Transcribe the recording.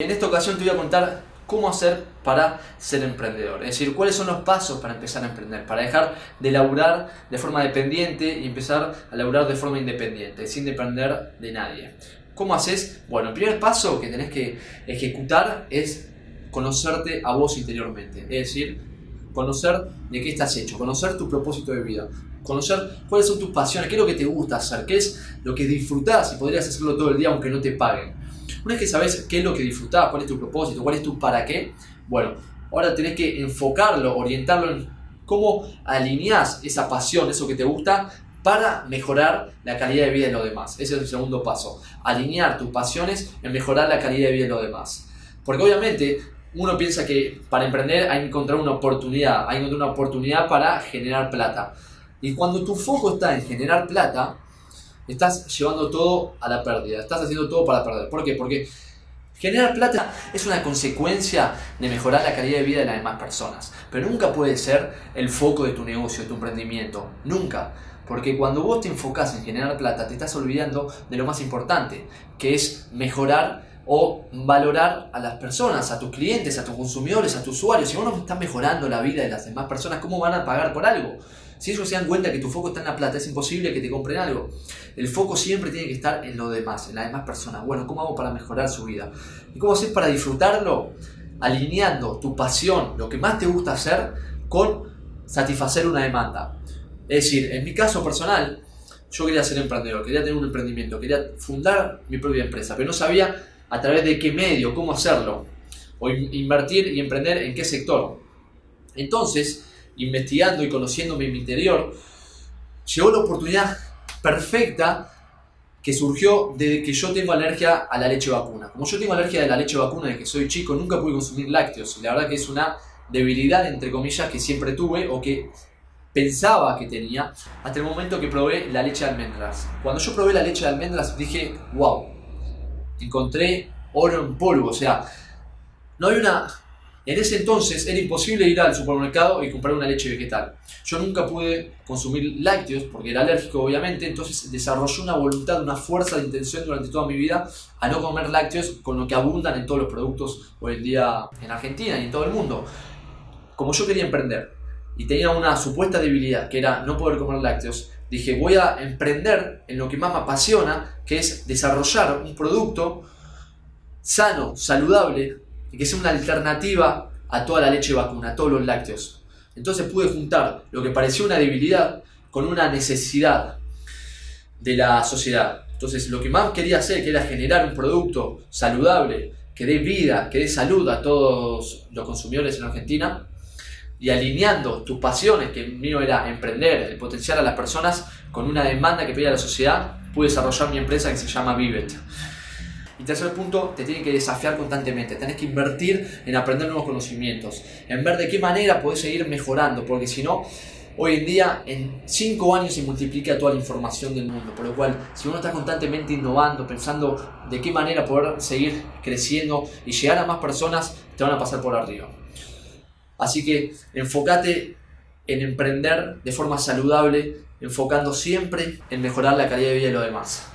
En esta ocasión te voy a contar cómo hacer para ser emprendedor. Es decir, cuáles son los pasos para empezar a emprender, para dejar de laburar de forma dependiente y empezar a laburar de forma independiente, sin depender de nadie. ¿Cómo haces? Bueno, el primer paso que tenés que ejecutar es conocerte a vos interiormente. Es decir, conocer de qué estás hecho, conocer tu propósito de vida, conocer cuáles son tus pasiones, qué es lo que te gusta hacer, qué es lo que disfrutás y podrías hacerlo todo el día aunque no te paguen. Una vez que sabes qué es lo que disfrutás, cuál es tu propósito, cuál es tu para qué, bueno, ahora tenés que enfocarlo, orientarlo en cómo alineás esa pasión, eso que te gusta, para mejorar la calidad de vida de los demás. Ese es el segundo paso. Alinear tus pasiones en mejorar la calidad de vida de los demás. Porque obviamente uno piensa que para emprender hay que encontrar una oportunidad, hay que encontrar una oportunidad para generar plata. Y cuando tu foco está en generar plata, estás llevando todo a la pérdida, estás haciendo todo para perder. ¿Por qué? Porque generar plata es una consecuencia de mejorar la calidad de vida de las demás personas, pero nunca puede ser el foco de tu negocio, de tu emprendimiento, nunca. Porque cuando vos te enfocas en generar plata, te estás olvidando de lo más importante, que es mejorar o valorar a las personas, a tus clientes, a tus consumidores, a tus usuarios. Si vos no estás mejorando la vida de las demás personas, ¿cómo van a pagar por algo? Si ellos se dan cuenta que tu foco está en la plata, es imposible que te compren algo. El foco siempre tiene que estar en lo demás, en las demás personas. Bueno, ¿cómo hago para mejorar su vida? ¿Y cómo haces para disfrutarlo? Alineando tu pasión, lo que más te gusta hacer, con satisfacer una demanda. Es decir, en mi caso personal, yo quería ser emprendedor, quería tener un emprendimiento, quería fundar mi propia empresa, pero no sabía a través de qué medio, cómo hacerlo, o invertir y emprender en qué sector. Entonces, investigando y conociéndome en mi interior, llegó la oportunidad perfecta que surgió desde que yo tengo alergia a la leche vacuna. Como yo tengo alergia a la leche vacuna desde que soy chico, nunca pude consumir lácteos. Y la verdad que es una debilidad, entre comillas, que siempre tuve o que pensaba que tenía hasta el momento que probé la leche de almendras. Cuando yo probé la leche de almendras dije, wow, encontré oro en polvo. O sea, no hay una en ese entonces era imposible ir al supermercado y comprar una leche vegetal. Yo nunca pude consumir lácteos porque era alérgico obviamente, entonces desarrollé una voluntad, una fuerza de intención durante toda mi vida a no comer lácteos con lo que abundan en todos los productos hoy en día en Argentina y en todo el mundo. Como yo quería emprender y tenía una supuesta debilidad que era no poder comer lácteos, dije voy a emprender en lo que más me apasiona, que es desarrollar un producto sano, saludable, y que sea una alternativa a toda la leche vacuna, a todos los lácteos. Entonces pude juntar lo que parecía una debilidad con una necesidad de la sociedad. Entonces lo que más quería hacer, que era generar un producto saludable, que dé vida, que dé salud a todos los consumidores en Argentina, y alineando tus pasiones, que mío era emprender, el potenciar a las personas, con una demanda que pedía la sociedad, pude desarrollar mi empresa que se llama Vivet. Y tercer punto, te tiene que desafiar constantemente, tenés que invertir en aprender nuevos conocimientos, en ver de qué manera podés seguir mejorando, porque si no, hoy en día en 5 años se multiplica toda la información del mundo, por lo cual si uno está constantemente innovando, pensando de qué manera poder seguir creciendo y llegar a más personas, te van a pasar por arriba. Así que enfócate en emprender de forma saludable, enfocando siempre en mejorar la calidad de vida de los demás.